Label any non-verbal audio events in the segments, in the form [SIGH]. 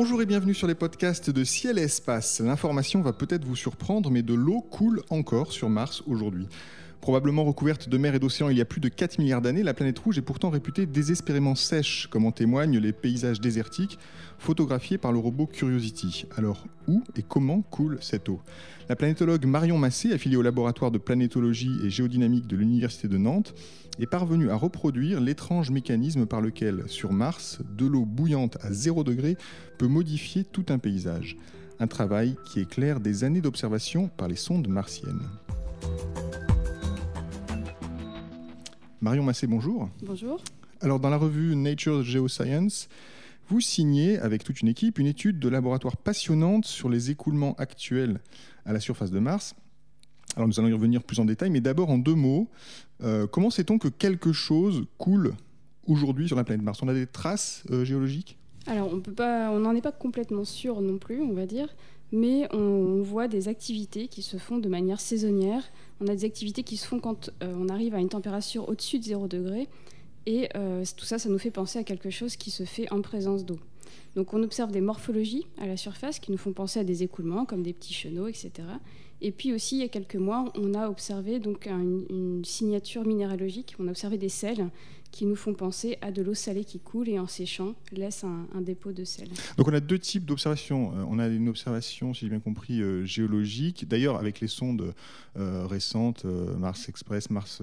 Bonjour et bienvenue sur les podcasts de Ciel et Espace. L'information va peut-être vous surprendre, mais de l'eau coule encore sur Mars aujourd'hui. Probablement recouverte de mer et d'océans il y a plus de 4 milliards d'années, la planète rouge est pourtant réputée désespérément sèche, comme en témoignent les paysages désertiques photographiés par le robot Curiosity. Alors, où et comment coule cette eau? La planétologue Marion Massé, affiliée au laboratoire de planétologie et géodynamique de l'Université de Nantes, est parvenue à reproduire l'étrange mécanisme par lequel, sur Mars, de l'eau bouillante à 0 degré peut modifier tout un paysage. Un travail qui éclaire des années d'observation par les sondes martiennes. Marion Massé, bonjour. Bonjour. Alors, dans la revue Nature Geoscience, vous signez avec toute une équipe une étude de laboratoire passionnante sur les écoulements actuels à la surface de Mars. Alors, nous allons y revenir plus en détail, mais d'abord en deux mots. Euh, comment sait-on que quelque chose coule aujourd'hui sur la planète Mars? On a des traces euh, géologiques? Alors, on peut pas, on n'en est pas complètement sûr non plus, on va dire, mais on voit des activités qui se font de manière saisonnière on a des activités qui se font quand euh, on arrive à une température au-dessus de 0 degré. Et euh, tout ça, ça nous fait penser à quelque chose qui se fait en présence d'eau. Donc on observe des morphologies à la surface qui nous font penser à des écoulements comme des petits chenaux, etc. Et puis aussi, il y a quelques mois, on a observé donc une signature minéralogique. On a observé des sels qui nous font penser à de l'eau salée qui coule et en séchant laisse un, dépôt de sel. Donc on a deux types d'observations. Euh, on a une observation, si j'ai bien compris, euh, géologique. D'ailleurs, avec les sondes euh, récentes, Mars Express, Mars,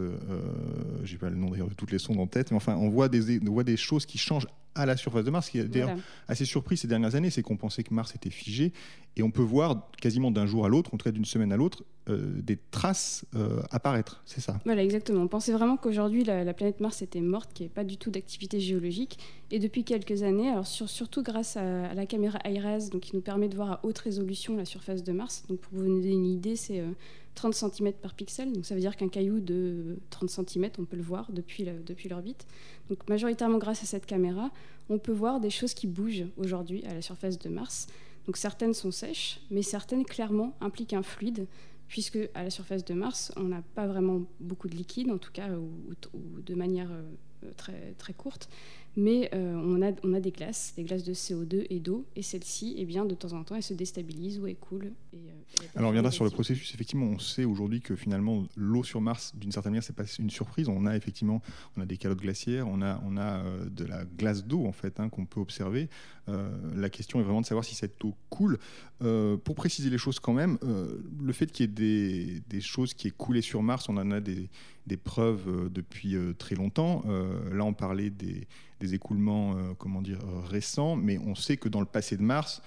je n'ai pas le nom de toutes les sondes en tête, mais enfin, on voit des, on voit des choses qui changent à la surface de Mars. Ce qui est d'ailleurs assez surpris ces dernières années, c'est qu'on pensait que Mars était figé. Et on peut voir quasiment d'un jour à l'autre, en tout cas d'une semaine à l'autre, euh, des traces euh, apparaître. C'est ça? Voilà, exactement. On pensait vraiment qu'aujourd'hui, la, planète Mars était morte, qu'il n'y avait pas du tout d'activité géologique. Et depuis quelques années, alors surtout grâce à, la caméra IRAS, donc, qui nous permet de voir à haute résolution la surface de Mars. Donc pour vous donner une idée, c'est 30 euh, cm par pixel. Donc ça veut dire qu'un caillou de 30 cm, on peut le voir depuis l'orbite. Donc majoritairement grâce à cette caméra, on peut voir des choses qui bougent aujourd'hui à la surface de Mars. Donc certaines sont sèches, mais certaines clairement impliquent un fluide, puisque à la surface de Mars, on n'a pas vraiment beaucoup de liquide, en tout cas, ou, de manière euh, très, très courte mais euh, on, a, on a des glaces, des glaces de CO2 et d'eau, et celles-ci, eh bien, de temps en temps, elles se déstabilisent ou elles coulent. Et, euh, Alors on reviendra sur le processus. Effectivement, on sait aujourd'hui que finalement, l'eau sur Mars, d'une certaine manière, c'est pas une surprise. On a effectivement, on a des calottes glaciaires, on a, on a euh, de la glace d'eau en fait hein, qu'on peut observer. la question est vraiment de savoir si cette eau coule. pour préciser les choses quand même, le fait qu'il y ait des, des, choses qui aient coulé sur Mars, on en a des, des preuves depuis très longtemps. là, on parlait des des écoulements euh, comment dire, récents, mais on sait que dans le passé de Mars,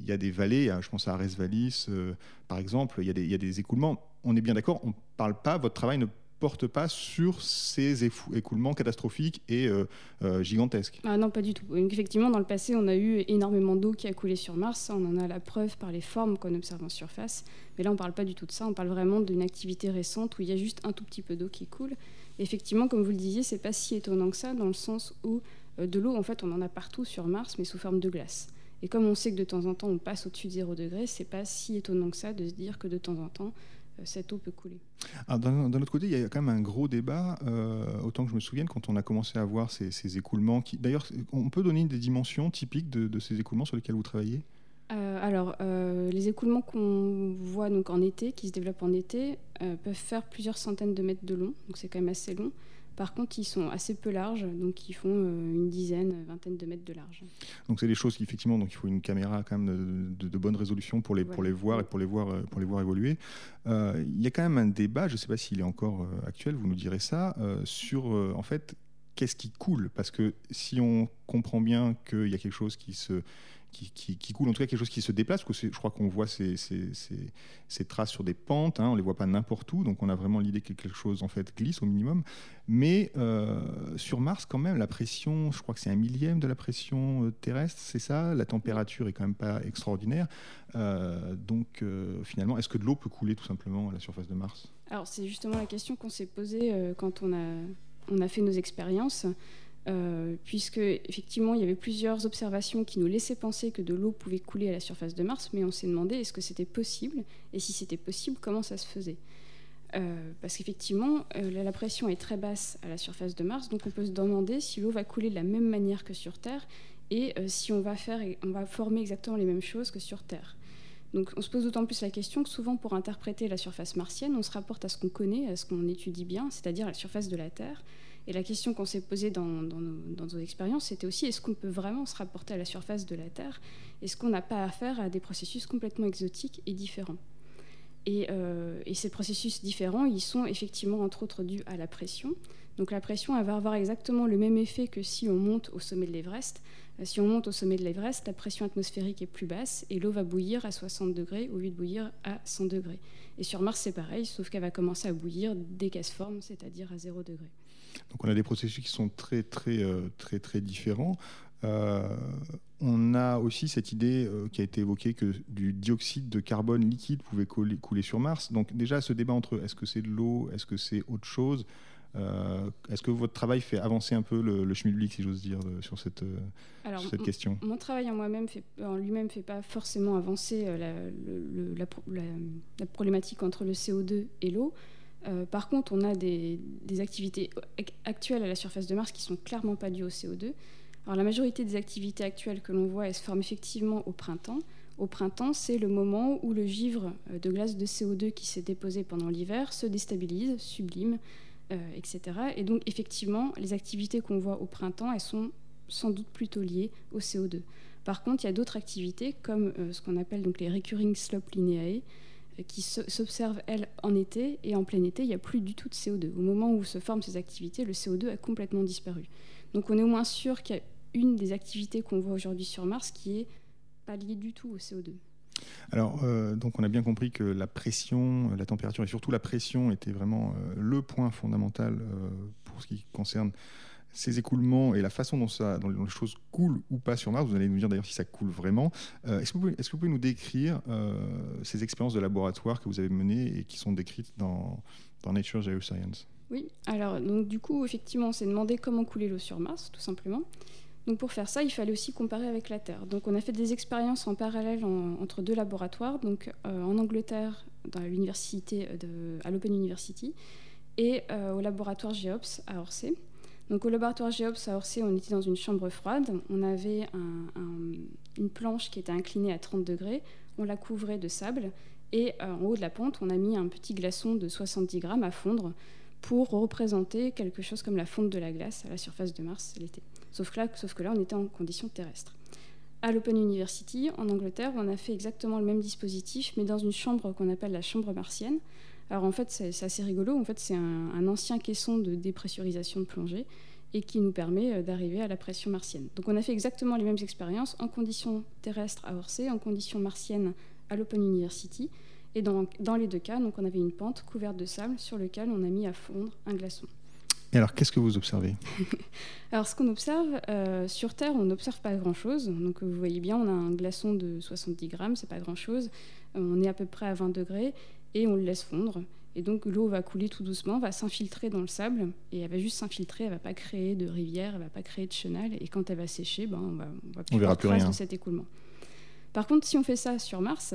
il y a des vallées, je pense à Ares Vallis euh, par exemple, il y, a des, il y, a des, écoulements. On est bien d'accord, on ne parle pas, votre travail ne porte pas sur ces écoulements catastrophiques et euh, gigantesques. Ah non, pas du tout. effectivement, dans le passé, on a eu énormément d'eau qui a coulé sur Mars. On en a la preuve par les formes qu'on observe en surface. Mais là, on ne parle pas du tout de ça. On parle vraiment d'une activité récente où il y a juste un tout petit peu d'eau qui coule. effectivement, comme vous le disiez, c'est pas si étonnant que ça, dans le sens où euh, de l'eau, en fait, on en a partout sur Mars, mais sous forme de glace. Et comme on sait que de temps en temps, on passe au-dessus de 0 degré, c'est pas si étonnant que ça de se dire que de temps en temps, euh, cette eau peut couler. Ah, d'un autre côté, il y a quand même un gros débat, euh, autant que je me souvienne, quand on a commencé à voir ces, écoulements. Qui, D'ailleurs, on peut donner des dimensions typiques de, ces écoulements sur lesquels vous travaillez? Alors, les écoulements qu'on voit donc en été, qui se développent en été, peuvent faire plusieurs centaines de mètres de long, donc c'est quand même assez long. Par contre, ils sont assez peu larges, donc ils font euh, une dizaine, vingtaine de mètres de large. Donc c'est des choses qui effectivement, donc il faut une caméra quand même de, bonne résolution pour les pour les voir et pour les voir euh, pour les voir évoluer. Euh, il y a quand même un débat, je ne sais pas s'il est encore actuel, vous nous direz ça, sur en fait qu'est-ce qui coule, parce que si on comprend bien qu'il y a quelque chose qui se qui, coule, en tout cas quelque chose qui se déplace, parce que je crois qu'on voit ces, ces, traces sur des pentes, hein, on ne les voit pas n'importe où, donc on a vraiment l'idée que quelque chose en fait glisse au minimum. Mais euh, sur Mars, quand même, la pression, je crois que c'est un millième de la pression euh, terrestre, c'est ça? La température est quand même pas extraordinaire. Euh, donc finalement, est-ce que de l'eau peut couler tout simplement à la surface de Mars? Alors c'est justement la question qu'on s'est posée quand on a, on a fait nos expériences. Euh, puisque effectivement il y avait plusieurs observations qui nous laissaient penser que de l'eau pouvait couler à la surface de Mars, mais on s'est demandé est-ce que c'était possible, et si c'était possible, comment ça se faisait? Euh, parce qu'effectivement, euh, la pression est très basse à la surface de Mars, donc on peut se demander si l'eau va couler de la même manière que sur Terre, et si on va, faire, on va former exactement les mêmes choses que sur Terre. Donc on se pose d'autant plus la question que souvent pour interpréter la surface martienne, on se rapporte à ce qu'on connaît, à ce qu'on étudie bien, c'est-à-dire la surface de la Terre. Et la question qu'on s'est posée dans, nos, expériences, c'était aussi est-ce qu'on peut vraiment se rapporter à la surface de la Terre? Est-ce qu'on n'a pas affaire à des processus complètement exotiques et différents? Euh, et, ces processus différents, ils sont effectivement entre autres dus à la pression. Donc la pression, elle va avoir exactement le même effet que si on monte au sommet de l'Everest. Si on monte au sommet de l'Everest, la pression atmosphérique est plus basse et l'eau va bouillir à 60 degrés au lieu de bouillir à 100 degrés. Et sur Mars, c'est pareil, sauf qu'elle va commencer à bouillir dès qu'elle se forme, c'est-à-dire à 0 degré. Donc on a des processus qui sont très très euh, très très différents. Euh, on a aussi cette idée euh, qui a été évoquée que du dioxyde de carbone liquide pouvait couler, sur Mars. Donc déjà ce débat entre est-ce que c'est de l'eau, est-ce que c'est autre chose Est-ce que votre travail fait avancer un peu le, le schmilblick, si j'ose dire, sur cette, cette question? Mon travail en lui-même, ne fait pas forcément avancer la, la, problématique entre le CO2 et l'eau. Euh, par contre, on a des, activités actuelles à la surface de Mars qui sont clairement pas dues au CO2. Alors, la majorité des activités actuelles que l'on voit, elles se forment effectivement au printemps. Au printemps, c'est le moment où le givre euh, de glace de CO2 qui s'est déposé pendant l'hiver se déstabilise, sublime, euh, etc. Et donc, effectivement, les activités qu'on voit au printemps, elles sont sans doute plutôt liées au CO2. Par contre, il y a d'autres activités, comme ce qu'on appelle donc les recurring slope lineae, qui s'observe, elle, en été. Et en plein été, il n'y a plus du tout de CO2. Au moment où se forment ces activités, le CO2 a complètement disparu. Donc on est au moins sûr qu'il y a une des activités qu'on voit aujourd'hui sur Mars qui est pas liée du tout au CO2. Alors, euh, donc on a bien compris que la pression, la température et surtout la pression était vraiment euh, le point fondamental euh, pour ce qui concerne ces écoulements et la façon dont, ça, dont les choses coulent ou pas sur Mars, vous allez nous dire d'ailleurs si ça coule vraiment. Euh, est-ce, que vous pouvez, nous décrire euh, ces expériences de laboratoire que vous avez menées et qui sont décrites dans, dans Nature Geoscience? Oui, alors donc, du coup, effectivement, on s'est demandé comment couler l'eau sur Mars, tout simplement. Donc pour faire ça, il fallait aussi comparer avec la Terre. Donc on a fait des expériences en parallèle entre deux laboratoires, donc euh, en Angleterre, dans l'université à l'Open University, et au laboratoire GEOPS à Orsay. Donc au laboratoire Géops à Orsay, on était dans une chambre froide. On avait une planche qui était inclinée à 30 degrés. On la couvrait de sable. Et euh, en haut de la pente, on a mis un petit glaçon de 70 grammes à fondre pour représenter quelque chose comme la fonte de la glace à la surface de Mars l'été. Sauf que là, sauf que là on était en conditions terrestres. À l'Open University, en Angleterre, on a fait exactement le même dispositif, mais dans une chambre qu'on appelle la chambre martienne. Alors en fait, c'est assez rigolo. En fait, c'est un, ancien caisson de dépressurisation de plongée et qui nous permet euh, d'arriver à la pression martienne. Donc on a fait exactement les mêmes expériences en conditions terrestres à Orsay, en conditions martiennes à l'Open University. Et dans, dans, les deux cas, donc on avait une pente couverte de sable sur lequel on a mis à fondre un glaçon. Et alors, qu'est-ce que vous observez [LAUGHS] Alors, ce qu'on observe, euh, sur Terre, on n'observe pas grand-chose. Donc, vous voyez bien, on a un glaçon de 70 grammes, c'est pas grand-chose. On est à peu près à 20 degrés et on le laisse fondre. Et donc l'eau va couler tout doucement, va s'infiltrer dans le sable, et elle va juste s'infiltrer, elle va pas créer de rivière, elle va pas créer de chenal, et quand elle va sécher, ben, on va, on va plus verra plus rien de cet écoulement. Par contre, si on fait ça sur Mars,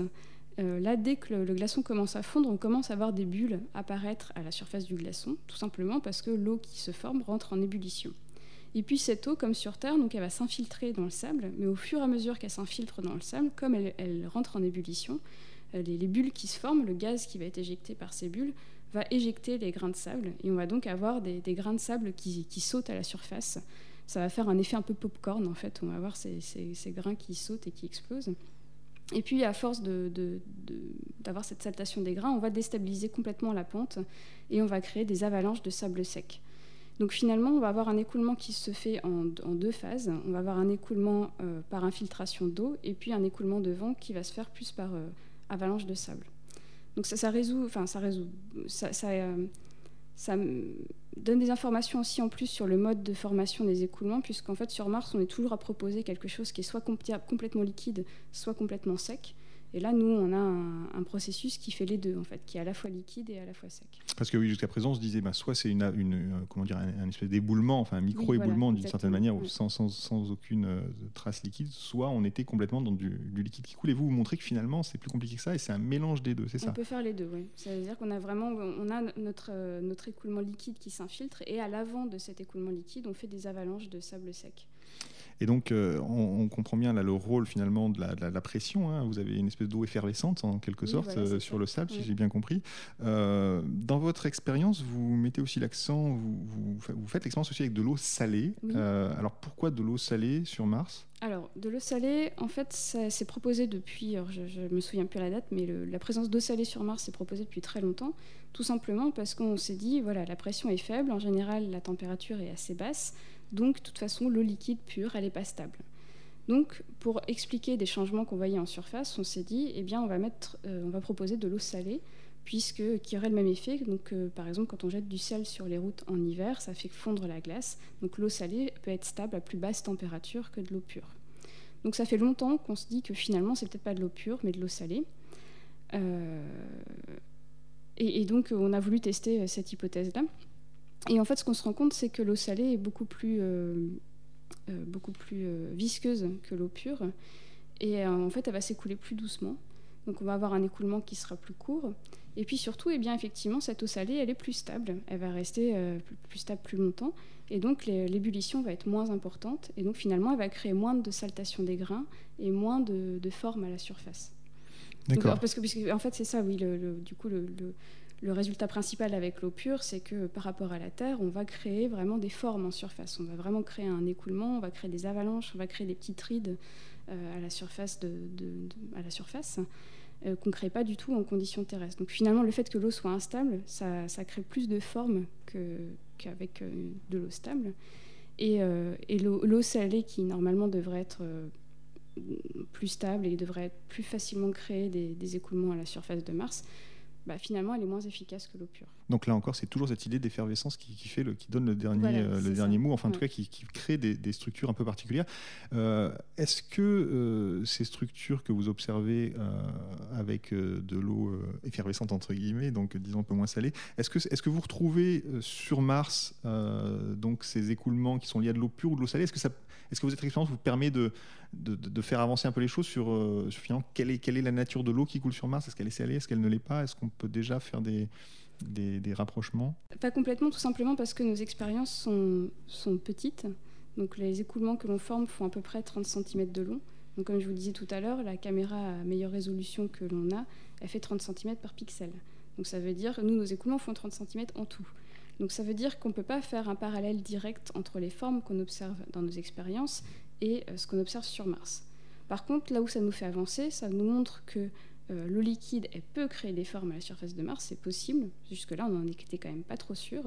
euh, là, dès que le, glaçon commence à fondre, on commence à voir des bulles apparaître à la surface du glaçon, tout simplement parce que l'eau qui se forme rentre en ébullition. Et puis cette eau, comme sur Terre, donc elle va s'infiltrer dans le sable, mais au fur et à mesure qu'elle s'infiltre dans le sable, comme elle rentre en ébullition, euh, les, bulles qui se forment, le gaz qui va être éjecté par ces bulles, va éjecter les grains de sable. Et on va donc avoir des, grains de sable qui, sautent à la surface. Ça va faire un effet un peu pop-corn, en fait. On va avoir ces, grains qui sautent et qui explosent. Et puis, à force d'avoir cette saltation des grains, on va déstabiliser complètement la pente et on va créer des avalanches de sable sec. Donc finalement, on va avoir un écoulement qui se fait en, deux phases. On va avoir un écoulement euh, par infiltration d'eau et puis un écoulement de vent qui va se faire plus par, euh, avalanche de sable. Donc ça, résout, enfin ça résout, ça, ça, euh, ça, donne des informations aussi en plus sur le mode de formation des écoulements, puisqu'en fait sur Mars on est toujours à proposer quelque chose qui est soit complètement liquide, soit complètement sec. Et là, nous, on a un, processus qui fait les deux, en fait, qui est à la fois liquide et à la fois sec. Parce que oui, jusqu'à présent, on se disait, bah, soit c'est une, une, euh, comment dire, un, espèce d'éboulement, enfin un micro-éboulement d'une certaine manière, sans, sans, sans, aucune euh, trace liquide, soit on était complètement dans du, liquide qui coule. Et vous, vous montrez que finalement, c'est plus compliqué que ça, et c'est un mélange des deux, c'est ça? On peut faire les deux, oui. C'est-à-dire qu'on a vraiment, on a notre, euh, notre écoulement liquide qui s'infiltre, et à l'avant de cet écoulement liquide, on fait des avalanches de sable sec. Et donc, euh, on, comprend bien là le rôle finalement de la, pression. Hein. Vous avez une espèce d'eau effervescente en quelque sorte euh, sur le sable, si j'ai bien compris. Euh, dans votre expérience, vous mettez aussi l'accent, vous, vous, faites l'expérience aussi avec de l'eau salée. alors, pourquoi de l'eau salée sur Mars? Alors, de l'eau salée, en fait, c'est proposé depuis, je ne me souviens plus la date, mais la présence d'eau salée sur Mars est proposée depuis très longtemps, tout simplement parce qu'on s'est dit, voilà, la pression est faible, en général, la température est assez basse, donc, de toute façon, l'eau liquide pure, elle n'est pas stable. Donc, pour expliquer des changements qu'on voyait en surface, on s'est dit, eh bien, on va, mettre, euh, on va proposer de l'eau salée, puisque qui aurait le même effet. Donc, euh, par exemple, quand on jette du sel sur les routes en hiver, ça fait fondre la glace. Donc, l'eau salée peut être stable à plus basse température que de l'eau pure. Donc, ça fait longtemps qu'on se dit que finalement, c'est peut-être pas de l'eau pure, mais de l'eau salée. Euh, et, donc, on a voulu tester cette hypothèse-là. Et en fait, ce qu'on se rend compte, c'est que l'eau salée est beaucoup plus, euh, euh, beaucoup plus euh, visqueuse que l'eau pure. Et en fait, elle va s'écouler plus doucement. Donc on va avoir un écoulement qui sera plus court. Et puis surtout, eh bien, effectivement, cette eau salée, elle est plus stable. Elle va rester plus stable plus longtemps. Et donc l'ébullition va être moins importante. Et donc finalement, elle va créer moins de saltation des grains et moins de, de forme à la surface. D'accord. Parce que, en fait, c'est ça, oui. Le, du coup, le, le résultat principal avec l'eau pure, c'est que par rapport à la Terre, on va créer vraiment des formes en surface. On va vraiment créer un écoulement, on va créer des avalanches, on va créer des petites rides euh, à la surface, euh, qu'on ne crée pas du tout en conditions terrestres. Donc finalement, le fait que l'eau soit instable, ça, crée plus de formes qu'avec euh, de l'eau stable. Et, l'eau salée, qui normalement devrait être plus stable et devrait plus facilement créer des écoulements à la surface de Mars, bah, finalement, elle est moins efficace que l'eau pure. Donc là encore, c'est toujours cette idée d'effervescence qui, fait le, qui donne le dernier, euh, le dernier mot, enfin en tout cas qui, crée des, structures un peu particulières. Euh, est-ce que euh, ces structures que vous observez avec de l'eau effervescente entre guillemets, donc disons un peu moins salée, est-ce que, est-ce que vous retrouvez sur Mars donc ces écoulements qui sont liés à de l'eau pure ou de l'eau salée? Est-ce que ça est-ce que votre expérience vous permet de, de, faire avancer un peu les choses sur, finalement, quelle est, quelle est la nature de l'eau qui coule sur Mars? Est-ce qu'elle est salée? Est-ce qu'elle ne l'est pas? Est-ce qu'on peut déjà faire des, des, rapprochements Pas complètement, tout simplement parce que nos expériences sont, sont petites. Donc les écoulements que l'on forme font à peu près 30 cm de long. Donc comme je vous disais tout à l'heure, la caméra à meilleure résolution que l'on a, elle fait 30 cm par pixel. Donc ça veut dire, nous, nos écoulements font 30 cm en tout. Donc ça veut dire qu'on ne peut pas faire un parallèle direct entre les formes qu'on observe dans nos expériences et euh, ce qu'on observe sur Mars. Par contre, là où ça nous fait avancer, ça nous montre que euh, l'eau liquide elle peut créer des formes à la surface de Mars, c'est possible. Jusque-là, on n'en était quand même pas trop sûr.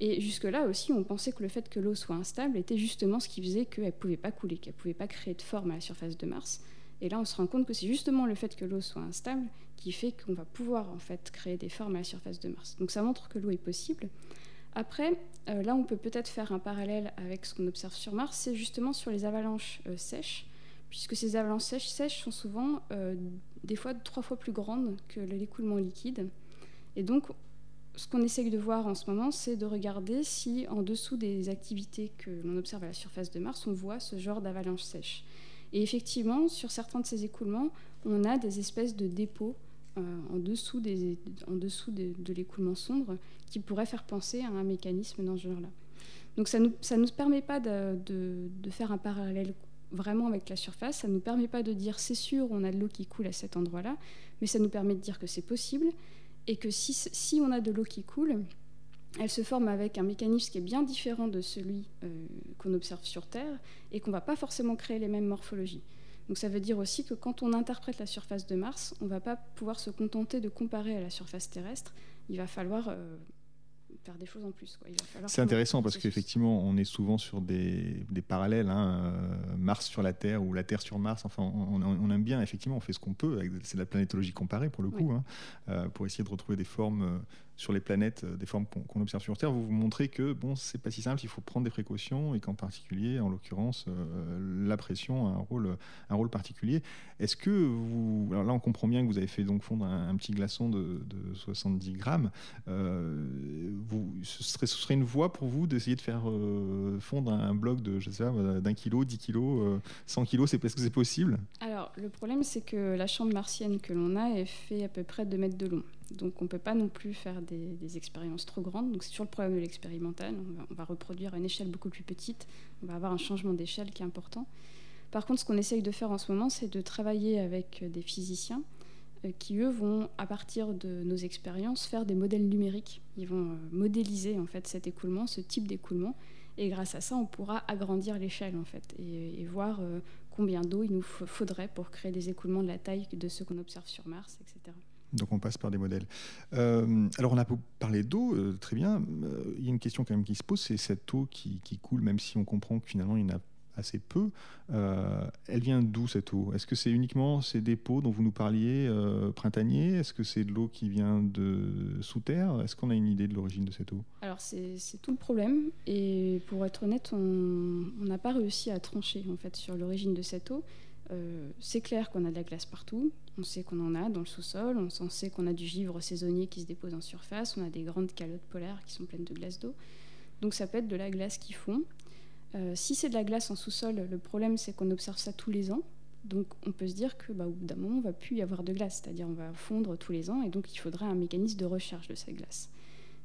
Et jusque-là aussi, on pensait que le fait que l'eau soit instable était justement ce qui faisait qu'elle ne pouvait pas couler, qu'elle ne pouvait pas créer de forme à la surface de Mars. Et là, on se rend compte que c'est justement le fait que l'eau soit instable qui fait qu'on va pouvoir en fait créer des formes à la surface de Mars. Donc ça montre que l'eau est possible. Après, euh, là, on peut peut-être faire un parallèle avec ce qu'on observe sur Mars, c'est justement sur les avalanches euh, sèches, puisque ces avalanches sèches, sèches sont souvent euh, des fois trois fois plus grandes que l'écoulement liquide. Et donc, ce qu'on essaye de voir en ce moment, c'est de regarder si, en dessous des activités que l'on observe à la surface de Mars, on voit ce genre d'avalanche sèche. Et effectivement, sur certains de ces écoulements, on a des espèces de dépôts euh, en dessous, de, l'écoulement sombre qui pourraient faire penser à un mécanisme dans ce genre-là. Donc ça ne nous permet pas de, de, faire un parallèle vraiment avec la surface, ça ne nous permet pas de dire c'est sûr on a de l'eau qui coule à cet endroit-là, mais ça nous permet de dire que c'est possible et que si, si on a de l'eau qui coule, elle se forme avec un mécanisme qui est bien différent de celui euh, qu'on observe sur Terre et qu'on ne va pas forcément créer les mêmes morphologies. Donc ça veut dire aussi que quand on interprète la surface de Mars, on ne va pas pouvoir se contenter de comparer à la surface terrestre. Il va falloir euh, faire des choses en plus. C'est intéressant parce qu'effectivement, on est souvent sur des, parallèles, hein, euh, Mars sur la Terre ou la Terre sur Mars. Enfin, on, aime bien, effectivement, on fait ce qu'on peut. C'est la planétologie comparée pour le coup, hein, euh, pour essayer de retrouver des formes euh, sur les planètes, des formes qu'on observe sur Terre. Vous vous montrez que bon, c'est pas si simple, il faut prendre des précautions et qu'en particulier, en l'occurrence, la pression a un rôle, un rôle particulier. Est-ce que vous, là, on comprend bien que vous avez fait donc fondre un, petit glaçon de, de 70 grammes. vous ce, serait, une voie pour vous d'essayer de faire euh, fondre un bloc de, je sais pas, d'un kilo, 10 kilos, 100 euh, kilos, c'est, est-ce que c'est possible? Alors, le problème, c'est que la chambre martienne que l'on a est fait à peu près 2 mètres de long. Donc on ne peut pas non plus faire des, expériences trop grandes. Donc c'est toujours le problème de l'expérimental. On, va, reproduire à une échelle beaucoup plus petite. On va avoir un changement d'échelle qui est important. Par contre, ce qu'on essaye de faire en ce moment, c'est de travailler avec des physiciens euh, qui, eux, vont, à partir de nos expériences, faire des modèles numériques. Ils vont euh, modéliser en fait cet écoulement, ce type d'écoulement. Et grâce à ça, on pourra agrandir l'échelle en fait et, voir euh, combien d'eau il nous faudrait pour créer des écoulements de la taille de ceux qu'on observe sur Mars, etc. Donc on passe par des modèles. alors on a parlé d'eau, très bien. il y a une question quand même qui se pose, c'est cette eau qui, coule, même si on comprend que finalement il n'y a assez peu. Euh, elle vient d'où cette eau? Est-ce que c'est uniquement ces dépôts dont vous nous parliez euh, printaniers? Est-ce que c'est de l'eau qui vient de sous terre? Est-ce qu'on a une idée de l'origine de cette eau? Alors c'est tout le problème et pour être honnête, on n'a pas réussi à trancher en fait sur l'origine de cette eau. Euh, c'est clair qu'on a de la glace partout, on sait qu'on en a dans le sous-sol, on sait qu'on a du givre saisonnier qui se dépose en surface, on a des grandes calottes polaires qui sont pleines de glace d'eau. Donc ça peut être de la glace qui fond. Euh, si c'est de la glace en sous-sol, le problème c'est qu'on observe ça tous les ans. Donc on peut se dire que bah, au bout d'un moment, on va plus y avoir de glace, c'est-à-dire on va fondre tous les ans, et donc il faudrait un mécanisme de recherche de cette glace.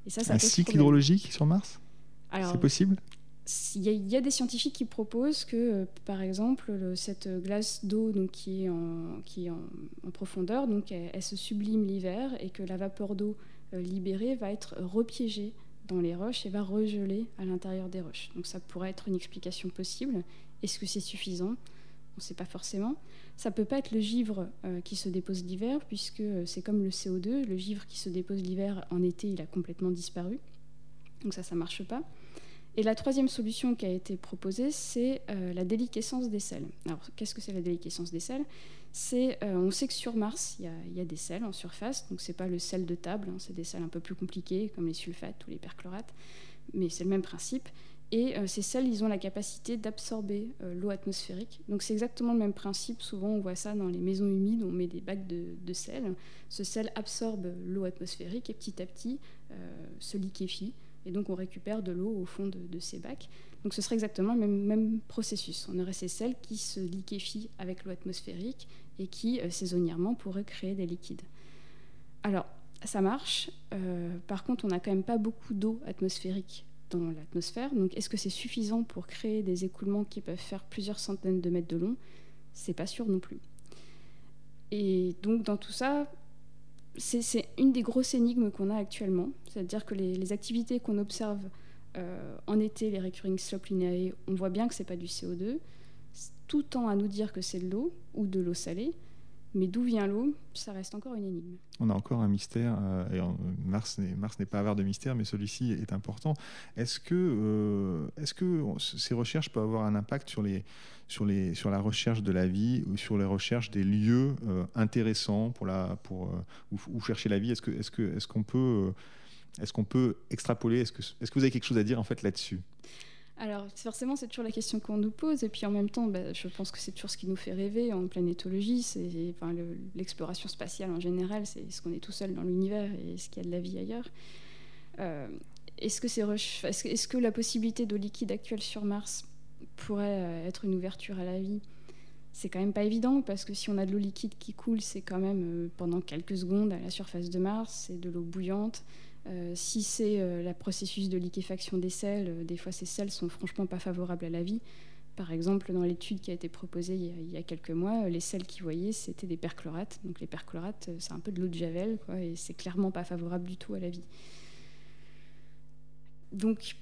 Et ça, ça un cycle hydrologique sur Mars? C'est possible? Il y, a des scientifiques qui proposent que, euh, par exemple, cette glace d'eau qui est, en, en, profondeur, donc elle, se sublime l'hiver et que la vapeur d'eau euh, libérée va être repiégée dans les roches et va regeler à l'intérieur des roches. Donc ça pourrait être une explication possible. Est-ce que c'est suffisant? On ne sait pas forcément. Ça peut pas être le givre euh, qui se dépose l'hiver, puisque c'est comme le CO2. Le givre qui se dépose l'hiver, en été, il a complètement disparu. Donc ça, ça marche pas. Et la troisième solution qui a été proposée, c'est euh, la déliquescence des sels. Alors, qu'est-ce que c'est la déliquescence des sels euh, on sait que sur Mars, il y, a des sels en surface, donc c'est pas le sel de table, hein, c'est des sels un peu plus compliqués comme les sulfates ou les perchlorates, mais c'est le même principe. Et euh, ces sels, ils ont la capacité d'absorber l'eau atmosphérique. Donc c'est exactement le même principe. Souvent, on voit ça dans les maisons humides, on met des bacs de, sel. Ce sel absorbe l'eau atmosphérique et petit à petit se liquéfie. Et donc on récupère de l'eau au fond de, ces bacs. Donc ce serait exactement le même, processus. On aurait ces sels qui se liquéfient avec l'eau atmosphérique et qui, euh, saisonnièrement, pourraient créer des liquides. Alors, ça marche. Euh, par contre, on n'a quand même pas beaucoup d'eau atmosphérique dans l'atmosphère. Donc, est-ce que c'est suffisant pour créer des écoulements qui peuvent faire plusieurs centaines de mètres de long? C'est pas sûr non plus. Et donc, dans tout ça, c'est une des grosses énigmes qu'on a actuellement. C'est-à-dire que les, activités qu'on observe euh, en été, les recurring slope lineae, on voit bien que c'est pas du CO2. Tout tend à nous dire que c'est de l'eau ou de l'eau salée. Mais d'où vient l'eau Ça reste encore une énigme. On a encore un mystère. Euh, Mars n'est pas avare de mystère, mais celui-ci est important. Est-ce que, euh, ces recherches peuvent avoir un impact sur, la recherche de la vie ou sur les recherches des lieux euh, intéressants pour où, chercher la vie? Est-ce qu'on peut, extrapoler? Est-ce que, est que vous avez quelque chose à dire en fait là-dessus? Alors forcément, c'est toujours la question qu'on nous pose, et puis en même temps, bah, je pense que c'est toujours ce qui nous fait rêver en planétologie, c'est l'exploration spatiale en général, c'est ce qu'on est tout seul dans l'univers et est-ce qu'il y a de la vie ailleurs. Euh, est-ce que, que, la possibilité d'eau liquide actuelle sur Mars pourrait euh, être une ouverture à la vie? C'est quand même pas évident parce que si on a de l'eau liquide qui coule, c'est quand même euh, pendant quelques secondes à la surface de Mars, c'est de l'eau bouillante. Euh, si c'est euh, le processus de liquéfaction des sels, euh, des fois ces sels sont franchement pas favorables à la vie. Par exemple, dans l'étude qui a été proposée il y a, quelques mois, les sels qu'ils voyaient, c'était des perchlorates. Donc les perchlorates, c'est un peu de l'eau de javel, et c'est clairement pas favorable du tout à la vie. Donc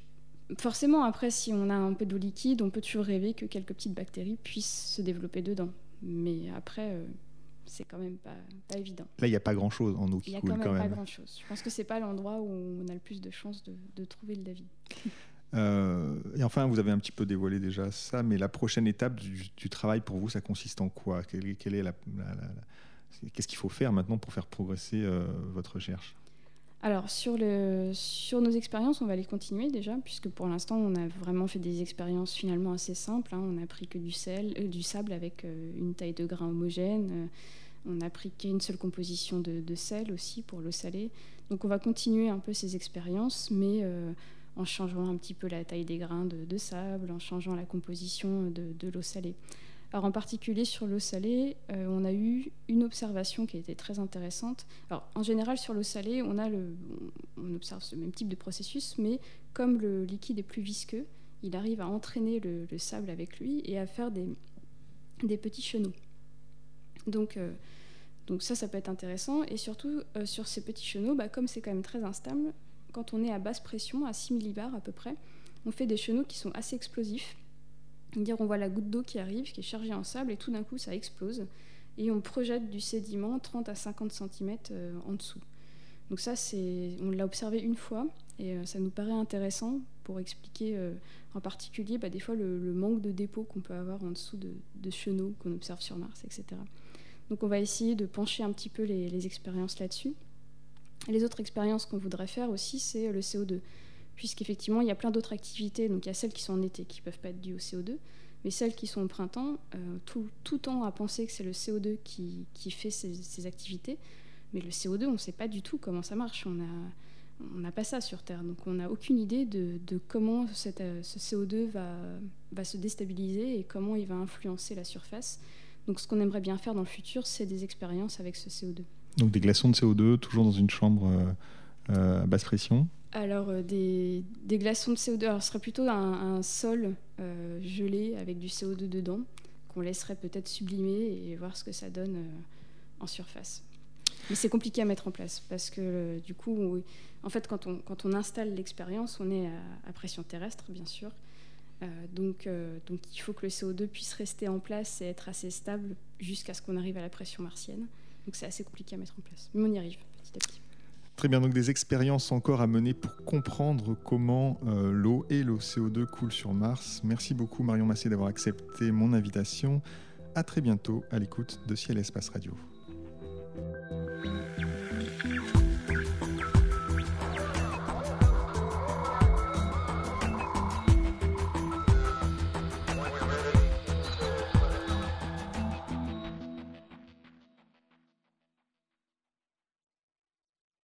forcément, après, si on a un peu d'eau liquide, on peut toujours rêver que quelques petites bactéries puissent se développer dedans. Mais après, c'est quand même pas, pas évident. Là, il n'y a pas grand-chose en eau qui coule quand même. Il n'y a pas grand-chose. Je pense que c'est pas l'endroit où on a le plus de chances de, de trouver le David. [LAUGHS] Euh, et enfin, vous avez un petit peu dévoilé déjà ça, mais la prochaine étape du, travail pour vous, ça consiste en quoi? Quelle, est la, Qu'est-ce qu'il faut faire maintenant pour faire progresser euh, votre recherche? Alors sur, nos expériences, on va les continuer déjà, puisque pour l'instant, on a vraiment fait des expériences finalement assez simples. Hein. On a pris que du, sel, euh, du sable avec euh, une taille de grain homogène. Euh, on a pris qu'une seule composition de, sel aussi pour l'eau salée. Donc on va continuer un peu ces expériences, mais en changeant un petit peu la taille des grains de, sable, en changeant la composition de, l'eau salée. Alors en particulier sur l'eau salée, euh, on a eu une observation qui a été très intéressante. Alors en général sur l'eau salée, on, a le, on observe ce même type de processus, mais comme le liquide est plus visqueux, il arrive à entraîner le, sable avec lui et à faire des, des petits chenaux. Donc, euh, donc ça, ça peut être intéressant. Et surtout, euh, sur ces petits chenaux, bah, comme c'est quand même très instable, quand on est à basse pression, à 6 millibars à peu près, on fait des chenaux qui sont assez explosifs dire on voit la goutte d'eau qui arrive, qui est chargée en sable, et tout d'un coup ça explose, et on projette du sédiment 30 à 50 cm euh, en dessous. Donc ça, on l'a observé une fois, et euh, ça nous paraît intéressant pour expliquer euh, en particulier bah, des fois le, manque de dépôt qu'on peut avoir en dessous de, chenaux qu'on observe sur Mars, etc. Donc on va essayer de pencher un petit peu les expériences là-dessus. Les autres expériences qu'on voudrait faire aussi, c'est le CO2 puisqu'effectivement, il y a plein d'autres activités. Donc, il y a celles qui sont en été qui ne peuvent pas être dues au CO2, mais celles qui sont au printemps, euh, tout, tout temps à penser que c'est le CO2 qui, qui fait ces, activités. Mais le CO2, on ne sait pas du tout comment ça marche. On on n'a pas ça sur Terre. Donc, on n'a aucune idée de, de comment euh, ce CO2 va, va se déstabiliser et comment il va influencer la surface. Donc, ce qu'on aimerait bien faire dans le futur, c'est des expériences avec ce CO2. Donc, des glaçons de CO2, toujours dans une chambre euh, à basse pression alors, euh, des, glaçons de CO2, alors ce serait plutôt un, sol euh, gelé avec du CO2 dedans, qu'on laisserait peut-être sublimer et voir ce que ça donne euh, en surface. Mais c'est compliqué à mettre en place parce que du coup, en fait, quand on, installe l'expérience, on est à, pression terrestre, bien sûr. donc, donc, il faut que le CO2 puisse rester en place et être assez stable jusqu'à ce qu'on arrive à la pression martienne. Donc, c'est assez compliqué à mettre en place. Mais on y arrive petit à petit. Très bien, donc des expériences encore à mener pour comprendre comment euh, l'eau et le CO2 coulent sur Mars. Merci beaucoup Marion Massé d'avoir accepté mon invitation. À très bientôt à l'écoute de Ciel Espace Radio.